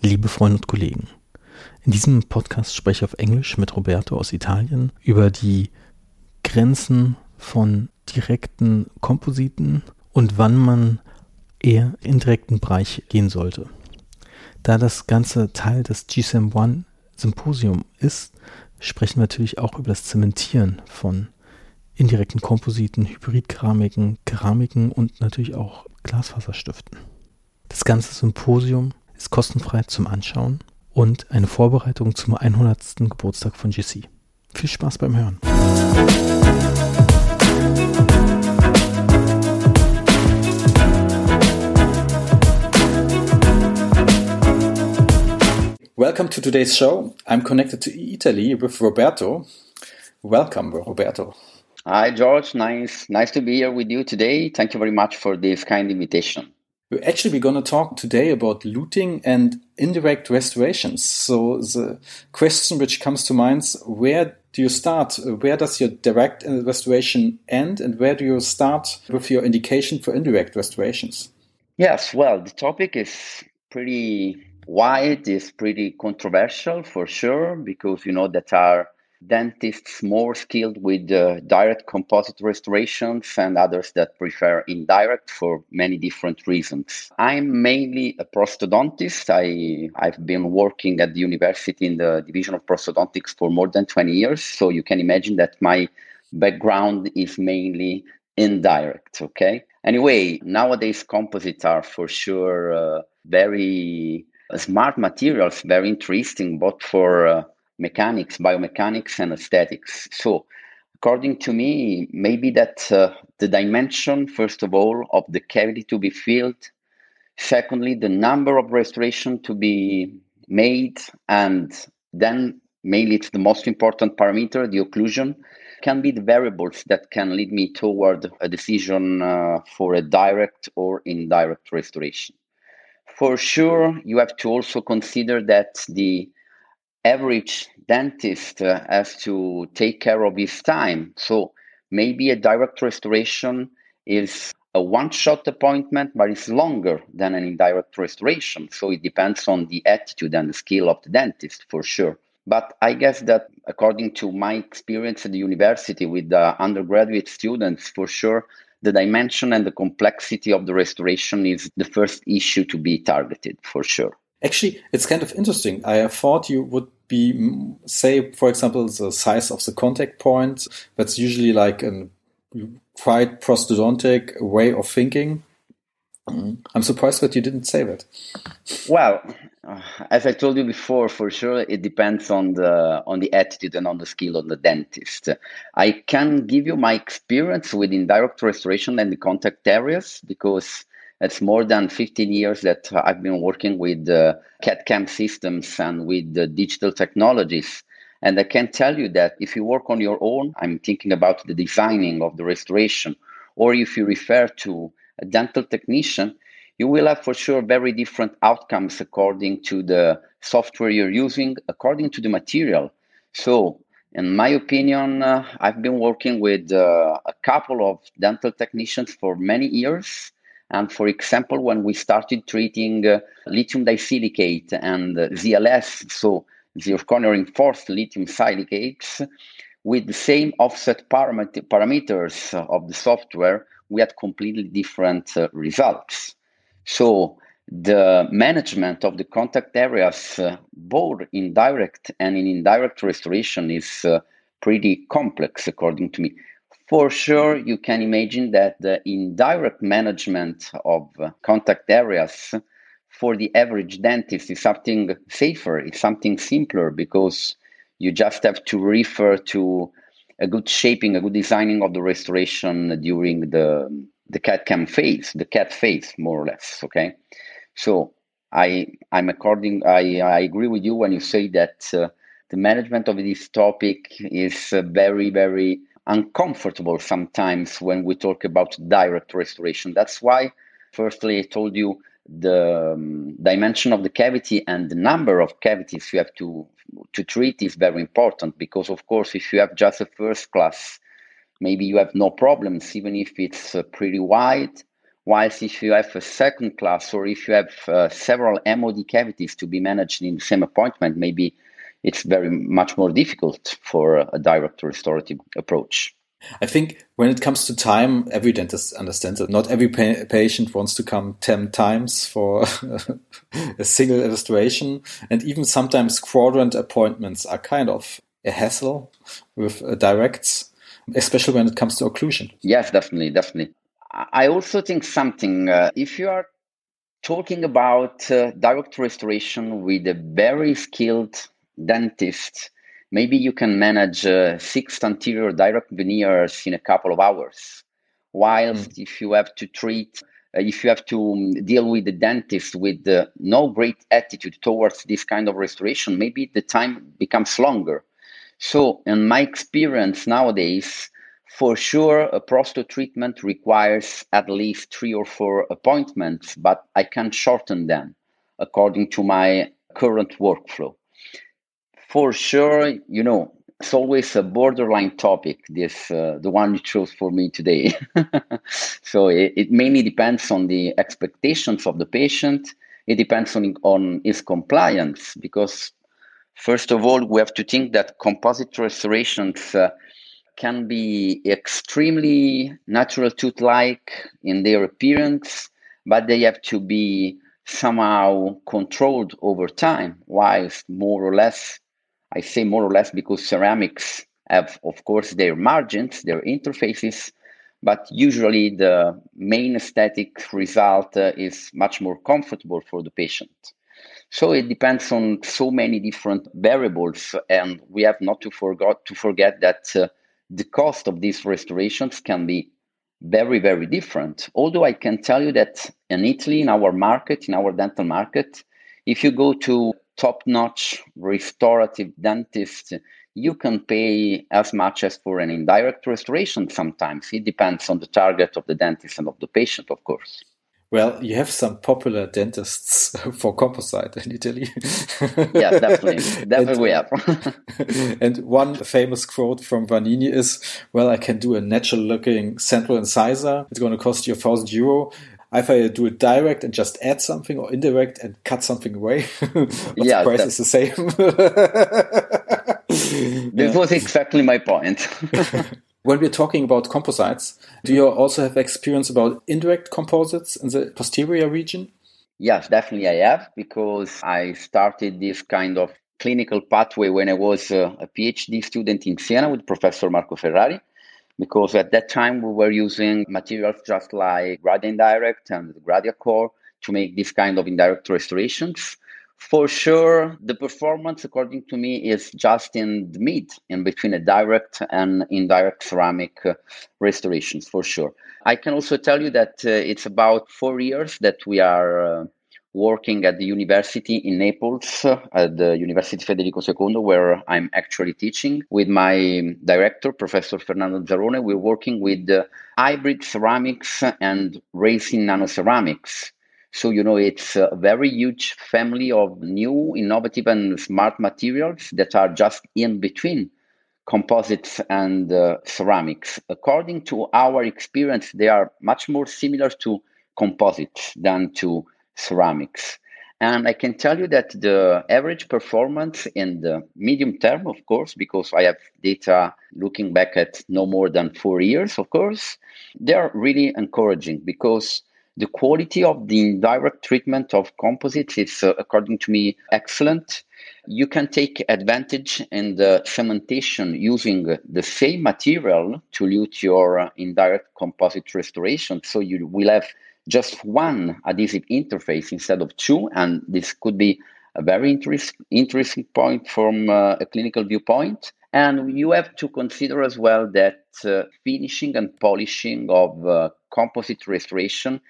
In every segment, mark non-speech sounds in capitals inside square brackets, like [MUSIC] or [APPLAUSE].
liebe Freunde und Kollegen. In diesem Podcast spreche ich auf Englisch mit Roberto aus Italien über die Grenzen von direkten Kompositen und wann man eher in direkten Bereich gehen sollte. Da das Ganze Teil des GSM One Symposium ist, sprechen wir natürlich auch über das Zementieren von indirekten Kompositen, Hybridkeramiken, Keramiken und natürlich auch Glasfaserstiften. Das ganze Symposium ist kostenfrei zum Anschauen und eine Vorbereitung zum 100. Geburtstag von GC. Viel Spaß beim Hören. Welcome to today's show. I'm connected to Italy with Roberto. Welcome, Roberto. Hi, George. Nice, nice to be here with you today. Thank you very much for this kind invitation. We're actually going to talk today about luting and indirect restorations. So the question which comes to mind is where do you start? Where does your direct uh, restoration end and where do you start with your indication for indirect restorations? Yes, well, the topic is pretty wide, is pretty controversial for sure, because you know that are dentists more skilled with uh, direct composite restorations and others that prefer indirect for many different reasons. I'm mainly a prosthodontist. I, I've been working at the university in the division of prosthodontics for more than 20 years. So you can imagine that my background is mainly indirect. Okay. Anyway, nowadays composites are for sure uh, very smart materials, very interesting, both for uh, mechanics, biomechanics, and aesthetics. So, according to me, maybe that uh, the dimension, first of all, of the cavity to be filled, secondly, the number of restoration to be made, and then mainly it's the most important parameter, the occlusion, can be the variables that can lead me toward a decision uh, for a direct or indirect restoration. For sure, you have to also consider that the average dentist uh, has to take care of his time. So maybe a direct restoration is a one shot appointment, but it's longer than an indirect restoration. So it depends on the attitude and the skill of the dentist for sure. But I guess that according to my experience at the university with the undergraduate students, for sure, the dimension and the complexity of the restoration is the first issue to be targeted for sure. Actually, it's kind of interesting. I thought you would be, say, for example, the size of the contact point. That's usually like a quite prosthodontic way of thinking. Mm. I'm surprised that you didn't say that. Well, uh, as I told you before, for sure it depends on the on the attitude and on the skill of the dentist. I can give you my experience with indirect restoration and the contact areas because it's more than 15 years that I've been working with uh, CAD-CAM systems and with the digital technologies. And I can tell you that if you work on your own, I'm thinking about the designing of the restoration, or if you refer to a dental technician, you will have for sure very different outcomes according to the software you're using, according to the material. So, in my opinion, uh, I've been working with uh, a couple of dental technicians for many years and for example, when we started treating uh, lithium disilicate and uh, ZLS, so zirconia reinforced lithium silicates, with the same offset paramet- parameters of the software, we had completely different uh, results. So the management of the contact areas, uh, both in direct and in indirect restoration, is uh, pretty complex, according to me for sure, you can imagine that the indirect management of contact areas for the average dentist is something safer, it's something simpler because you just have to refer to a good shaping, a good designing of the restoration during the the CAD CAM phase, the CAD phase, more or less. Okay, so I I'm according I I agree with you when you say that uh, the management of this topic is uh, very very uncomfortable sometimes when we talk about direct restoration. That's why, firstly, I told you the um, dimension of the cavity and the number of cavities you have to to treat is very important because, of course, if you have just a first class, maybe you have no problems, even if it's uh, pretty wide. Whilst if you have a second class or if you have uh, several MOD cavities to be managed in the same appointment, maybe it's very much more difficult for a direct restorative approach. I think when it comes to time, every dentist understands that not every pa patient wants to come 10 times for [LAUGHS] a single restoration. And even sometimes quadrant appointments are kind of a hassle with uh, directs, especially when it comes to occlusion. Yes, definitely, definitely. I also think something, uh, if you are talking about uh, direct restoration with a very skilled dentist, maybe you can manage uh, six anterior direct veneers in a couple of hours. Whilst mm. if you have to treat, uh, if you have to um, deal with the dentist with uh, no great attitude towards this kind of restoration, maybe the time becomes longer. So, in my experience nowadays, for sure, a prosto treatment requires at least three or four appointments, but I can shorten them according to my current workflow. For sure, you know, it's always a borderline topic, this uh, the one you chose for me today. [LAUGHS] so it, it, mainly depends on the expectations of the patient. It depends on, on his compliance because, first of all, we have to think that composite restorations uh, can be extremely natural tooth like in their appearance, but they have to be somehow controlled over time, whilst more or less, I say more or less because ceramics have, of course, their margins, their interfaces, but usually the main aesthetic result uh, is much more comfortable for the patient. So it depends on so many different variables, and we have not to forget to forget that uh, the cost of these restorations can be very, very different. Although I can tell you that in Italy, in our market, in our dental market, if you go to top notch restorative dentist, you can pay as much as for an indirect restoration sometimes. It depends on the target of the dentist and of the patient, of course. Well, you have some popular dentists [LAUGHS] for composite in Italy. yeah, definitely. [LAUGHS] Definitely and, we have. [LAUGHS] and one famous quote from Vanini is, well, I can do a natural looking central incisor. It's going to cost you a thousand euro. If I do it direct and just add something or indirect and cut something away, [LAUGHS] yeah, the price is the same. [LAUGHS] this was exactly my point. [LAUGHS] When we're talking about composites, do you also have experience about indirect composites in the posterior region? Yes, definitely I have because I started this kind of clinical pathway when I was uh, a, a PhD student in Siena with Professor Marco Ferrari. Because at that time we were using materials just like Gradia Indirect and Gradia Core to make this kind of indirect restorations. For sure, the performance, according to me, is just in the mid, in between a direct and indirect ceramic uh, restorations, for sure. I can also tell you that uh, it's about four years that we are uh, working at the university in Naples, at the University Federico II, where I'm actually teaching with my director, Professor Fernando Zarone. We're working with hybrid ceramics and resin nanoceramics. So, you know, it's a very huge family of new, innovative, and smart materials that are just in between composites and uh, ceramics. According to our experience, they are much more similar to composites than to ceramics. And I can tell you that the average performance in the medium term, of course, because I have data looking back at no more than four years, of course, they are really encouraging because the quality of the indirect treatment of composites is, uh, according to me, excellent. You can take advantage in the cementation using the same material to lute your uh, indirect composite restoration. So you will have just one adhesive interface instead of two, and this could be a very interest, interesting point from uh, a clinical viewpoint. And you have to consider as well that uh, finishing and polishing of uh, composite restoration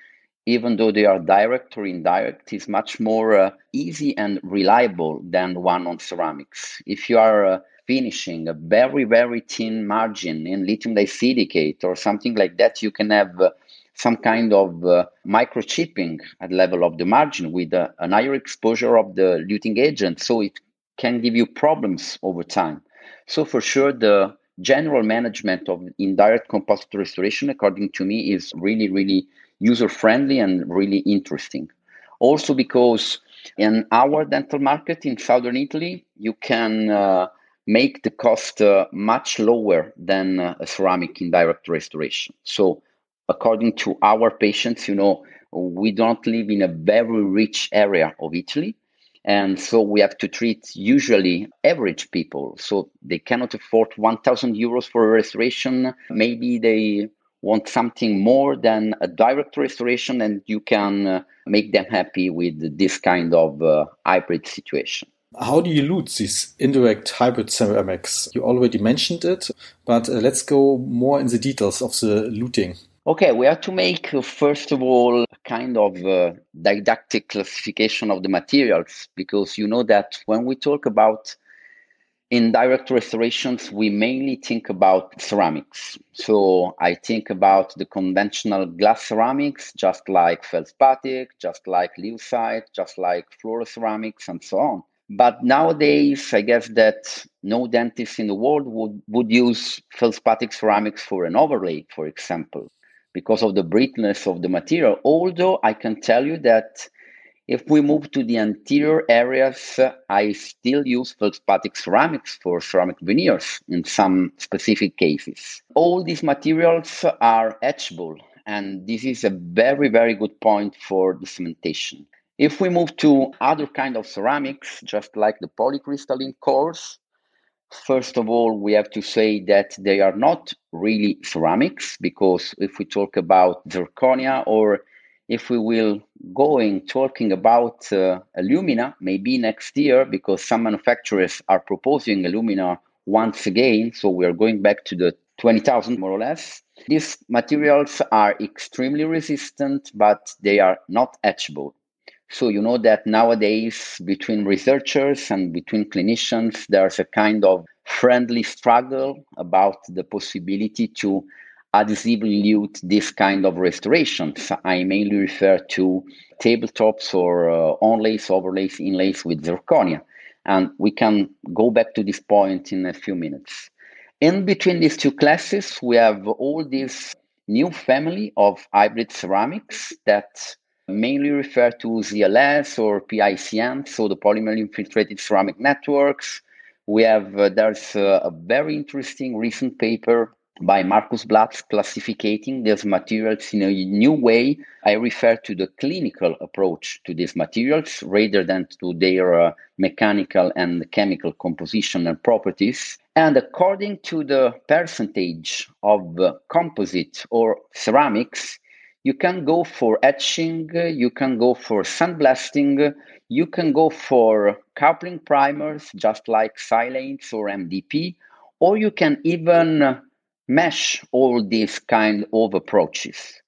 even though they are direct or indirect, is much more uh, easy and reliable than one on ceramics. If you are uh, finishing a very, very thin margin in lithium disilicate or something like that, you can have uh, some kind of uh, microchipping at level of the margin with uh, an higher exposure of the luting agent. So it can give you problems over time. So for sure, the general management of indirect composite restoration, according to me, is really, really user friendly and really interesting. Also, because in our dental market in southern Italy, you can uh, make the cost uh, much lower than uh, a ceramic indirect restoration. So, according to our patients, you know, we don't live in a very rich area of Italy. And so we have to treat usually average people. So they cannot afford 1,000 euros for a restoration. Maybe they want something more than a direct restoration, and you can uh, make them happy with this kind of uh, hybrid situation. How do you lute these indirect hybrid ceramics? You already mentioned it, but uh, let's go more in the details of the luting. Okay, we have to make, uh, first of all, kind of uh, didactic classification of the materials because you know that when we talk about indirect restorations, we mainly think about ceramics. So I think about the conventional glass ceramics, just like feldspathic, just like leucite, just like fluoroceramics, and so on. But nowadays, I guess that no dentist in the world would, would use feldspathic ceramics for an overlay, for example, because of the brittleness of the material. Although I can tell you that if we move to the anterior areas, I still use feldspathic ceramics for ceramic veneers in some specific cases. All these materials are etchable, and this is a very, very good point for the cementation. If we move to other kind of ceramics, just like the polycrystalline cores, first of all, we have to say that they are not really ceramics because if we talk about zirconia or if we will going talking about uh, alumina maybe next year because some manufacturers are proposing alumina once again so we are going back to the 20000 more or less. These materials are extremely resistant but they are not etchable so you know that nowadays between researchers and between clinicians there's a kind of friendly struggle about the possibility to adhesively this kind of restorations. I mainly refer to tabletops or uh, onlays, overlays, inlays with zirconia. And we can go back to this point in a few minutes. In between these two classes, we have all this new family of hybrid ceramics that mainly refer to ZLS or PICN, so the polymer infiltrated ceramic networks. We have, uh, there's uh, a very interesting recent paper by Markus Blatz classifying these materials in a new way. I refer to the clinical approach to these materials rather than to their uh, mechanical and chemical composition and properties. And according to the percentage of uh, composite or ceramics, you can go for etching, you can go for sandblasting, you can go for coupling primers, just like silanes or MDP, or you can even mesh all these kind of approaches.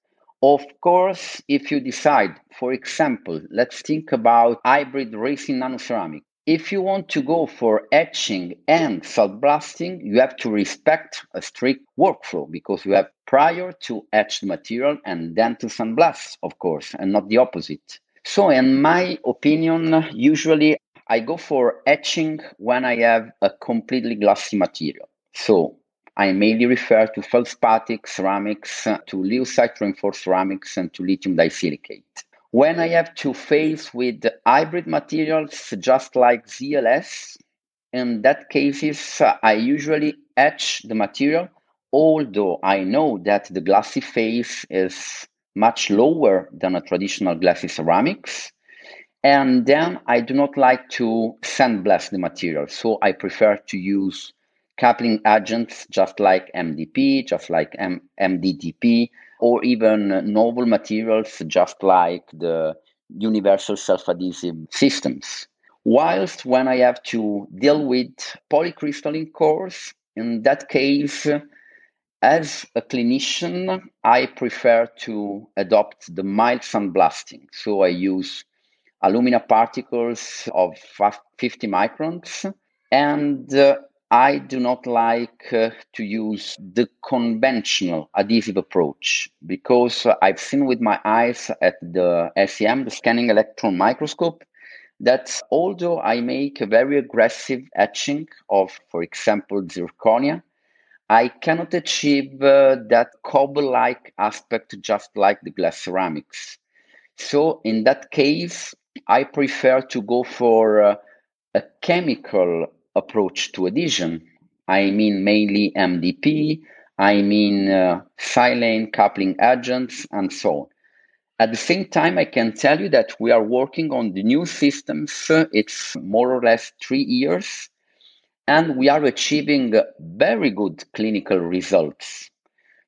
Of course, if you decide, for example, let's think about hybrid resin nanoceramic. If you want to go for etching and sandblasting, you have to respect a strict workflow because you have prior to etch the material and then to sandblast, of course, and not the opposite. So, in my opinion, usually I go for etching when I have a completely glassy material. So, I mainly refer to feldspathic ceramics, to leucite reinforced ceramics, and to lithium disilicate. When I have to face with hybrid materials, just like ZLS, in that cases, I usually etch the material, although I know that the glassy phase is much lower than a traditional glassy ceramics. And then I do not like to sandblast the material, so I prefer to use coupling agents just like MDP, just like M- MDDP, or even novel materials just like the universal self-adhesive systems. Whilst when I have to deal with polycrystalline cores, in that case, as a clinician, I prefer to adopt the mild sandblasting. So I use alumina particles of 50 microns and uh, I do not like uh, to use the conventional adhesive approach because I've seen with my eyes at the SEM, the scanning electron microscope, that although I make a very aggressive etching of, for example, zirconia, I cannot achieve uh, that cobble like aspect just like the glass ceramics. So, in that case, I prefer to go for uh, a chemical approach to adhesion. I mean, mainly MDP, I mean, uh, silane coupling agents, and so on. At the same time, I can tell you that we are working on the new systems. It's more or less three years and we are achieving very good clinical results.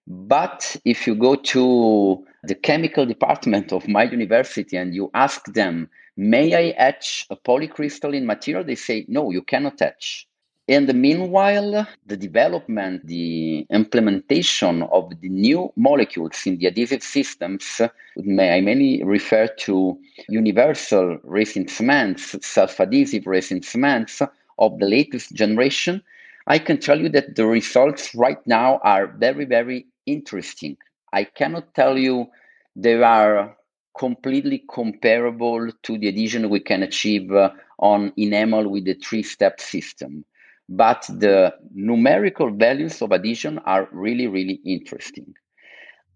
But if you go to the chemical department of my university and you ask them, may I etch a polycrystalline material? They say, no, you cannot etch. In the meanwhile, the development, the implementation of the new molecules in the adhesive systems, may I mainly refer to universal resin cements, self-adhesive resin cements, of the latest generation, I can tell you that the results right now are very, very interesting. I cannot tell you they are completely comparable to the adhesion we can achieve uh, on enamel with the three step system. But the numerical values of adhesion are really, really interesting.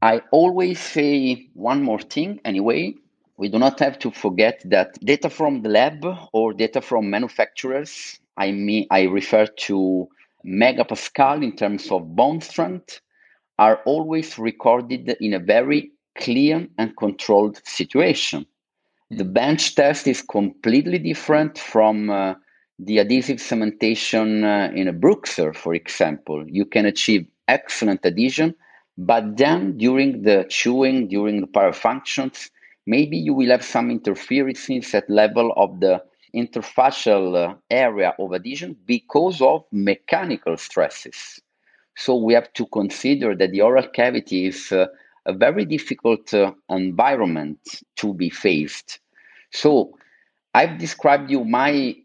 I always say one more thing anyway. We do not have to forget that data from the lab or data from manufacturers I mean, I refer to megapascal in terms of bond strength, are always recorded in a very clear and controlled situation. The hmm. bench test is completely different from uh, the adhesive cementation uh, in a Bruxer, for example. You can achieve excellent adhesion, but then during the chewing, during the parafunctions, maybe you will have some interferences at level of the interfacial uh, area of adhesion because of mechanical stresses. So we have to consider that the oral cavity is uh, a very difficult uh, environment to be faced. So I've described you my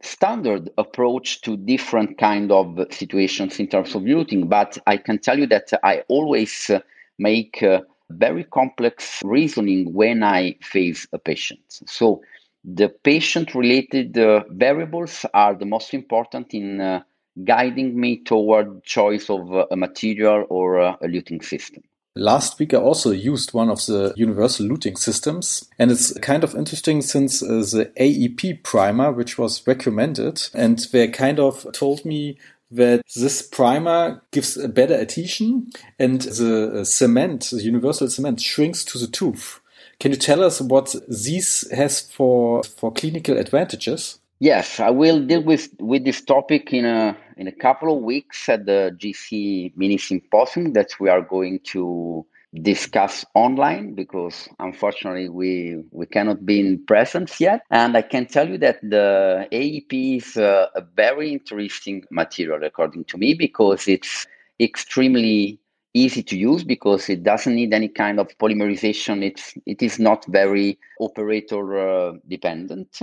standard approach to different kind of situations in terms of luting, but I can tell you that I always uh, make uh, very complex reasoning when I face a patient. So the patient related uh, variables are the most important in guiding me toward choice of uh, a material or uh, a luting system. Last week, I also used one of the universal luting systems, and it's kind of interesting since uh, the AEP primer, which was recommended, and they kind of told me that this primer gives a better adhesion, and the uh, cement, the universal cement, shrinks to the tooth. Can you tell us what this has for for clinical advantages? Yes, I will deal with with this topic in a in a couple of weeks at the GC mini symposium that we are going to discuss online because unfortunately we we cannot be in presence yet and i can tell you that the aep is a, a very interesting material according to me because it's extremely easy to use because it doesn't need any kind of polymerization. It's it is not very operator uh, dependent.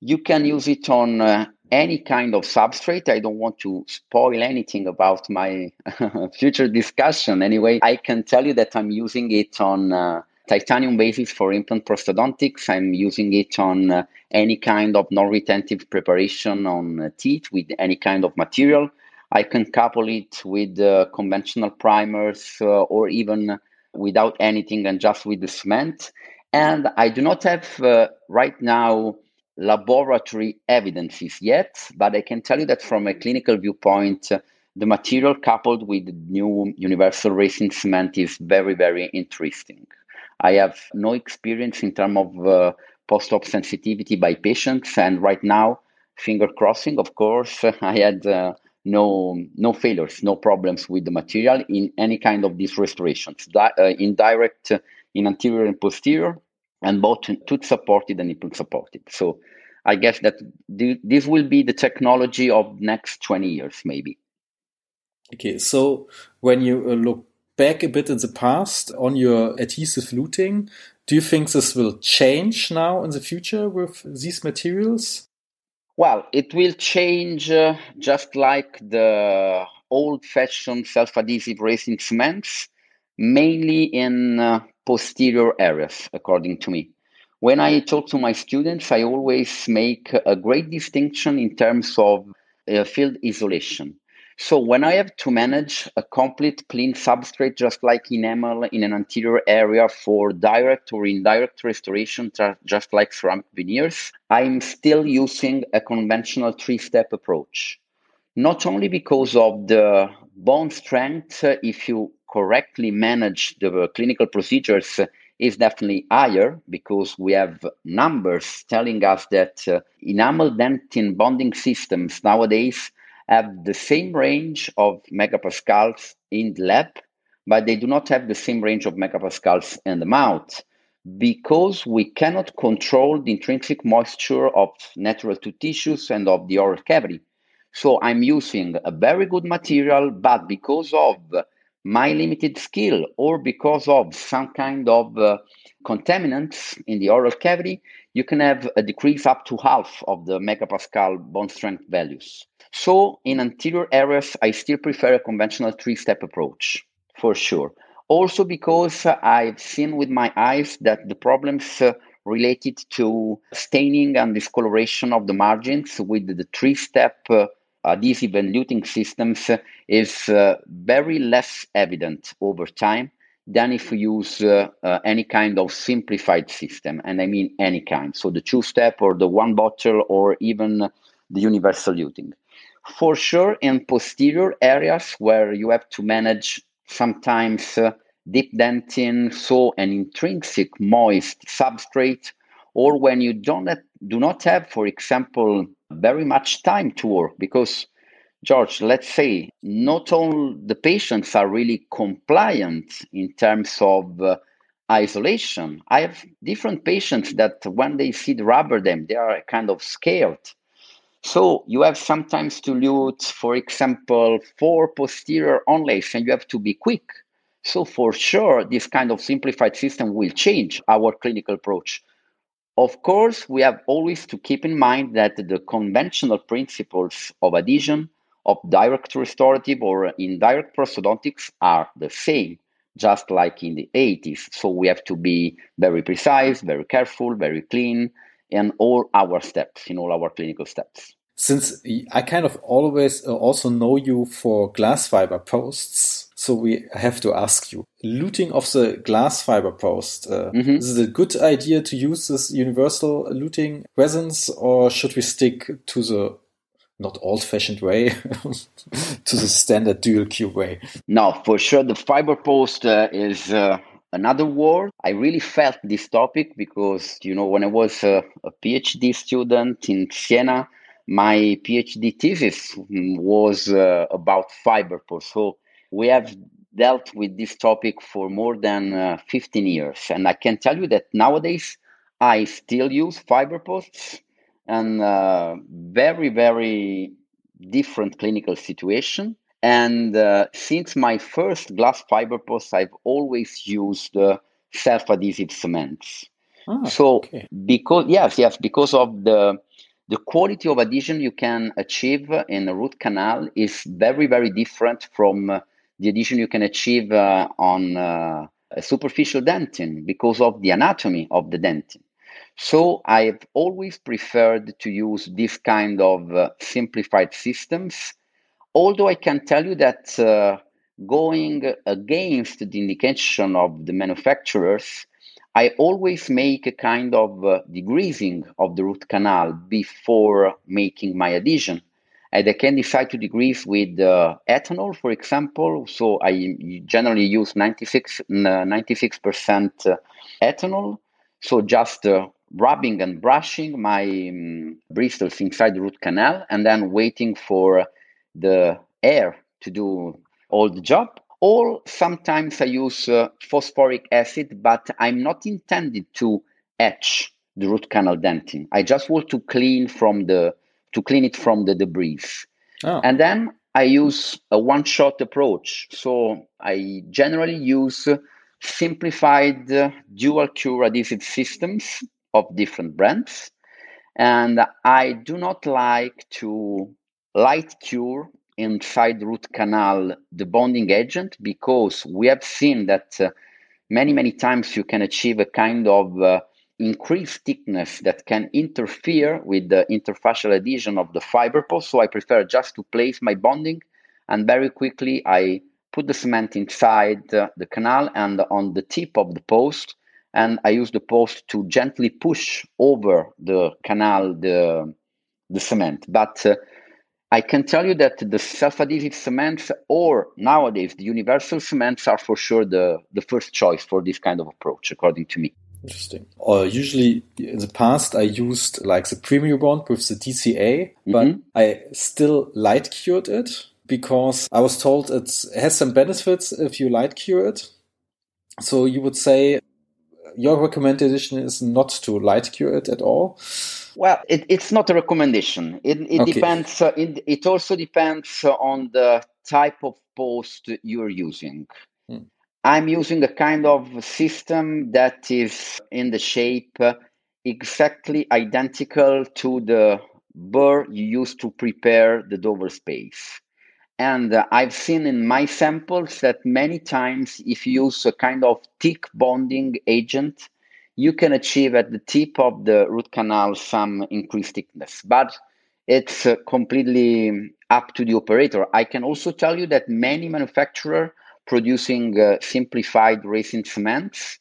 You can use it on uh, any kind of substrate. I don't want to spoil anything about my [LAUGHS] future discussion. Anyway, I can tell you that I'm using it on uh, titanium basis for implant prosthodontics. I'm using it on uh, any kind of non-retentive preparation on uh, teeth with any kind of material. I can couple it with uh, conventional primers uh, or even without anything and just with the cement. And I do not have uh, right now laboratory evidences yet, but I can tell you that from a clinical viewpoint, uh, the material coupled with the new universal resin cement is very, very interesting. I have no experience in terms of uh, post-op sensitivity by patients, and right now, finger crossing, of course, [LAUGHS] I had uh, no no failures, no problems with the material in any kind of these restorations, Di- uh, indirect uh, in anterior and posterior, and both tooth supported and implant supported. So I guess that th- this will be the technology of next 20 years, maybe. Okay, so when you uh, look back a bit in the past on your adhesive luting, do you think this will change now in the future with these materials? Well, it will change uh, just like the old fashioned self adhesive resin cements, mainly in uh, posterior areas, according to me. When I talk to my students, I always make a great distinction in terms of uh, field isolation. So when I have to manage a complete clean substrate, just like enamel in an anterior area for direct or indirect restoration, just like ceramic veneers, I'm still using a conventional three-step approach. Not only because of the bond strength, if you correctly manage the clinical procedures, is definitely higher because we have numbers telling us that uh, enamel dentin bonding systems nowadays have the same range of megapascals in the lab, but they do not have the same range of megapascals in the mouth because we cannot control the intrinsic moisture of natural tooth tissues and of the oral cavity. So I'm using a very good material, but because of my limited skill or because of some kind of uh, contaminants in the oral cavity, you can have a decrease up to half of the megapascal bond strength values. So in anterior areas, I still prefer a conventional three-step approach for sure. Also because I've seen with my eyes that the problems uh, related to staining and discoloration of the margins with the three-step uh, adhesive and luting systems is uh, very less evident over time than if we use uh, uh, any kind of simplified system. And I mean any kind. So the two step or the one bottle or even the universal luting. For sure, in posterior areas where you have to manage sometimes uh, deep dentin, so an intrinsic moist substrate, or when you don't do not have, for example, very much time to work because George, let's say not all the patients are really compliant in terms of uh, isolation. I have different patients that when they see the rubber dam, they are kind of scared so you have sometimes to lute, for example, four posterior onlays, and you have to be quick. So for sure, this kind of simplified system will change our clinical approach. Of course, we have always to keep in mind that the conventional principles of adhesion, of direct restorative or indirect prosthodontics are the same, just like in the 80s. So we have to be very precise, very careful, very clean, in all our steps, in all our clinical steps. Since I kind of always uh, also know you for glass fiber posts, so we have to ask you: Luting of the glass fiber post. Uh, mm -hmm. Is it a good idea to use this universal luting resins, or should we stick to the not old-fashioned way [LAUGHS] to the standard dual cure way? No, for sure, the fiber post uh, is uh, another world. I really felt this topic because, you know, when I was a, a PhD student in Siena, my PhD thesis was uh, about fiber. So we have dealt with this topic for more than uh, 15 years. And I can tell you that nowadays I still use fiber posts and uh, very, very different clinical situation. And uh, since my first glass fiber post, I've always used uh, self-adhesive cements. Ah, so okay. because yes, yes, because of the the quality of adhesion you can achieve in a root canal is very, very different from uh, the addition you can achieve uh, on uh, a superficial dentin because of the anatomy of the dentin. So I've always preferred to use this kind of uh, simplified systems Although I can tell you that uh, going against the indication of the manufacturers, I always make a kind of uh, degreasing of the root canal before making my adhesion. And I can decide to degrease with uh, ethanol, for example. So I generally use 96, 96% uh, ethanol. So just uh, rubbing and brushing my um, bristles inside the root canal and then waiting for the air to do all the job. Or sometimes I use uh, phosphoric acid, but I'm not intended to etch the root canal dentin. I just want to clean from the to clean it from the debris. Oh. And then I use a one-shot approach. So I generally use simplified uh, dual cure adhesive systems of different brands. And I do not like to light cure inside root canal the bonding agent because we have seen that uh, many many times you can achieve a kind of uh, increased thickness that can interfere with the interfacial adhesion of the fiber post so i prefer just to place my bonding and very quickly I put the cement inside the canal and on the tip of the post, and I use the post to gently push over the canal the the cement. But uh, I can tell you that the self-adhesive cements or nowadays the universal cements are for sure the, the first choice for this kind of approach, according to me. Interesting. Uh, usually in the past, I used like the Premio Bond with the DCA, but mm-hmm. I still light cured it because I was told it has some benefits if you light cure it. So you would say your recommendation is not to light cure it at all. Well, it, it's not a recommendation. It, it okay. depends. Uh, it, it also depends on the type of post you're using. Hmm. I'm using a kind of system that is in the shape uh, exactly identical to the burr you use to prepare the dowel space. And uh, I've seen in my samples that many times, if you use a kind of thick bonding agent, you can achieve at the tip of the root canal some increased thickness. But it's uh, completely up to the operator. I can also tell you that many manufacturers producing uh, simplified resin cements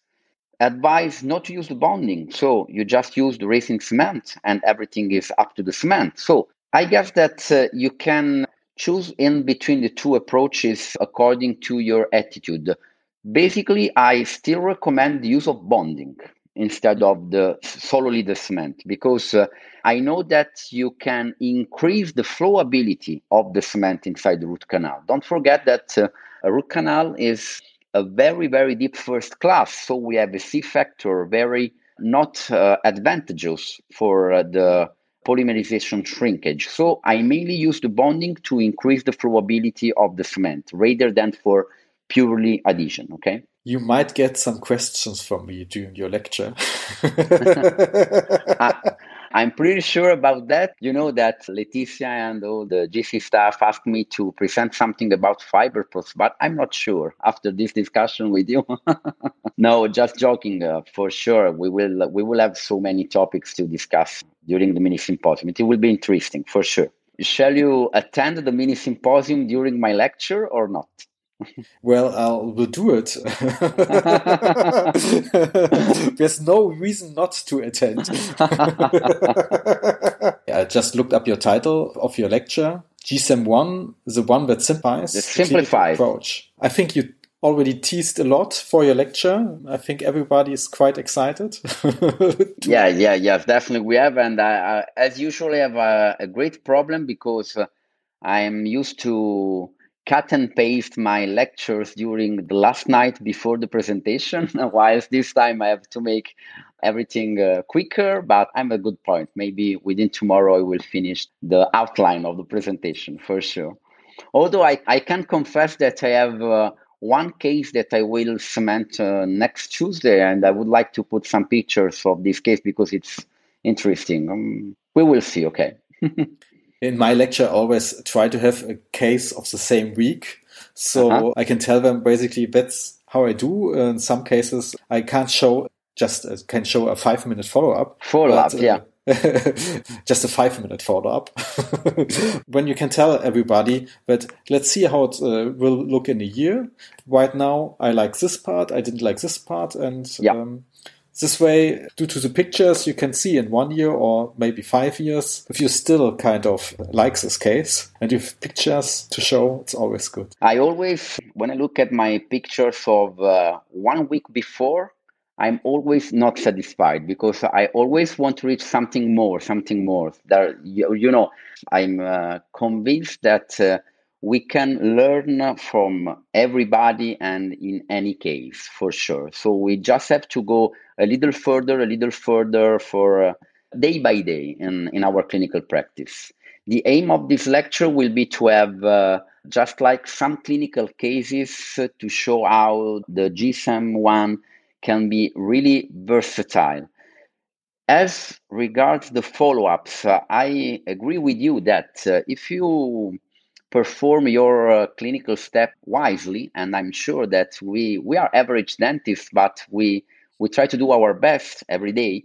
advise not to use the bonding. So you just use the resin cement and everything is up to the cement. So I guess that uh, you can choose in between the two approaches according to your attitude. Basically, I still recommend the use of bonding instead of the solely the cement because uh, I know that you can increase the flowability of the cement inside the root canal. Don't forget that uh, a root canal is a very very deep first class, so we have a C factor very not uh, advantageous for uh, the polymerization shrinkage. So I mainly use the bonding to increase the flowability of the cement rather than for purely adhesion. Okay you might get some questions from me during your lecture. [LAUGHS] I, am pretty sure about that. You know that Leticia and all the GC staff asked me to present something about fiber posts, but I'm not sure after this discussion with you. [LAUGHS] no, just joking. Uh, for sure, we will we will have so many topics to discuss during the mini symposium. It will be interesting for sure. Shall you attend the mini symposium during my lecture or not? Well, I will do it. [LAUGHS] There's no reason not to attend. [LAUGHS] I just looked up your title of your lecture. G-CEM ONE, the one that simplifies the simplified approach. I think you already teased a lot for your lecture. I think everybody is quite excited. [LAUGHS] yeah, yeah, yeah, definitely we have. And I, as usually I have a, a great problem because uh, I am used to cut and paste my lectures during the last night before the presentation, [LAUGHS] whilst this time I have to make everything uh, quicker, but I'm a good point. Maybe within tomorrow I will finish the outline of the presentation for sure. Although I, I can confess that I have uh, one case that I will cement uh, next Tuesday, and I would like to put some pictures of this case because it's interesting. Um, we will see, okay. [LAUGHS] in my lecture, I always try to have a case of the same week. So uh-huh. I can tell them basically that's how I do. In some cases, I can't show just uh, can show a five minute follow up. Follow up, uh, yeah. [LAUGHS] just a five minute follow up. [LAUGHS] when you can tell everybody that let's see how it uh, will look in a year. Right now, I like this part, I didn't like this part, and yeah. um, this way, due to the pictures, you can see in one year or maybe five years if you still kind of like this case and you have pictures to show, it's always good. I always, when I look at my pictures of uh, one week before, I'm always not satisfied because I always want to reach something more, something more. There, you, you know, I'm uh, convinced that uh, we can learn from everybody and in any case for sure. So we just have to go a little further a little further for uh, day by day in, in our clinical practice. The aim of this lecture will be to have uh, just like some clinical cases uh, to show how the G-CEM ONE can be really versatile. As regards the follow-ups uh, i agree with you that uh, if you perform your uh, clinical step wisely and i'm sure that we we are average dentists but we we try to do our best every day.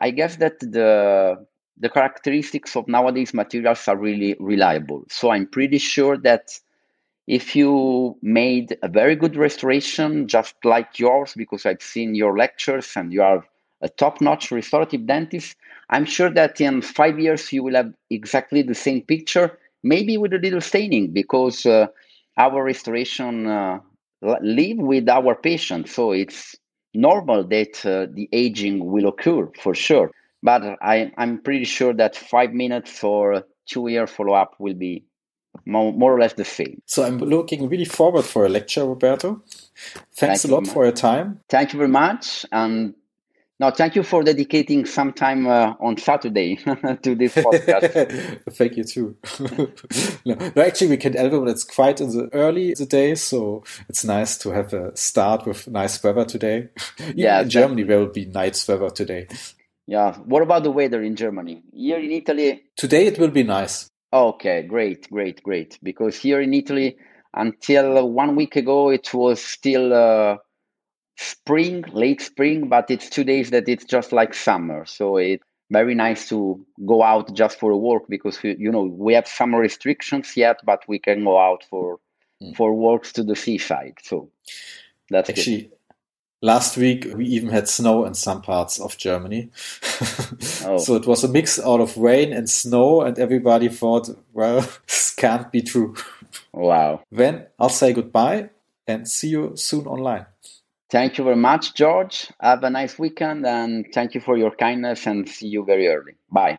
I guess that the the characteristics of nowadays materials are really reliable. So i'm pretty sure that if you made a very good restoration, just like yours, because I've seen your lectures and you are a top notch restorative dentist, I'm sure that in five years you will have exactly the same picture, maybe with a little staining, because uh, our restoration uh, live with our patients. So it's normal that uh, the aging will occur for sure. But I, I'm pretty sure that five minutes or two year follow up will be more, more or less the same. So I'm looking really forward for a lecture, Roberto. Thanks thank a lot for your time. Thank you very much. And no, thank you for dedicating some time uh, on Saturday [LAUGHS] to this podcast. [LAUGHS] thank you too. [LAUGHS] no, no, actually, we can album. It's quite in the early the day, so it's nice to have a start with nice weather today. yeah, in Germany there will be nice weather today. Yeah. What about the weather in Germany? Here in Italy, today it will be nice. Okay, great, great, great. Because here in Italy, until one week ago, it was still uh, spring, late spring, but it's two days that it's just like summer. So it's very nice to go out just for a walk because you know we have some restrictions yet, but we can go out for mm. for walks to the seaside. So that's actually. Good. Last week we even had snow in some parts of Germany. [LAUGHS] oh. So it was a mix out of rain and snow, and everybody thought, well, [LAUGHS] this can't be true. Wow. Then I'll say goodbye and see you soon online. Thank you very much, George. Have a nice weekend and thank you for your kindness and see you very early. Bye.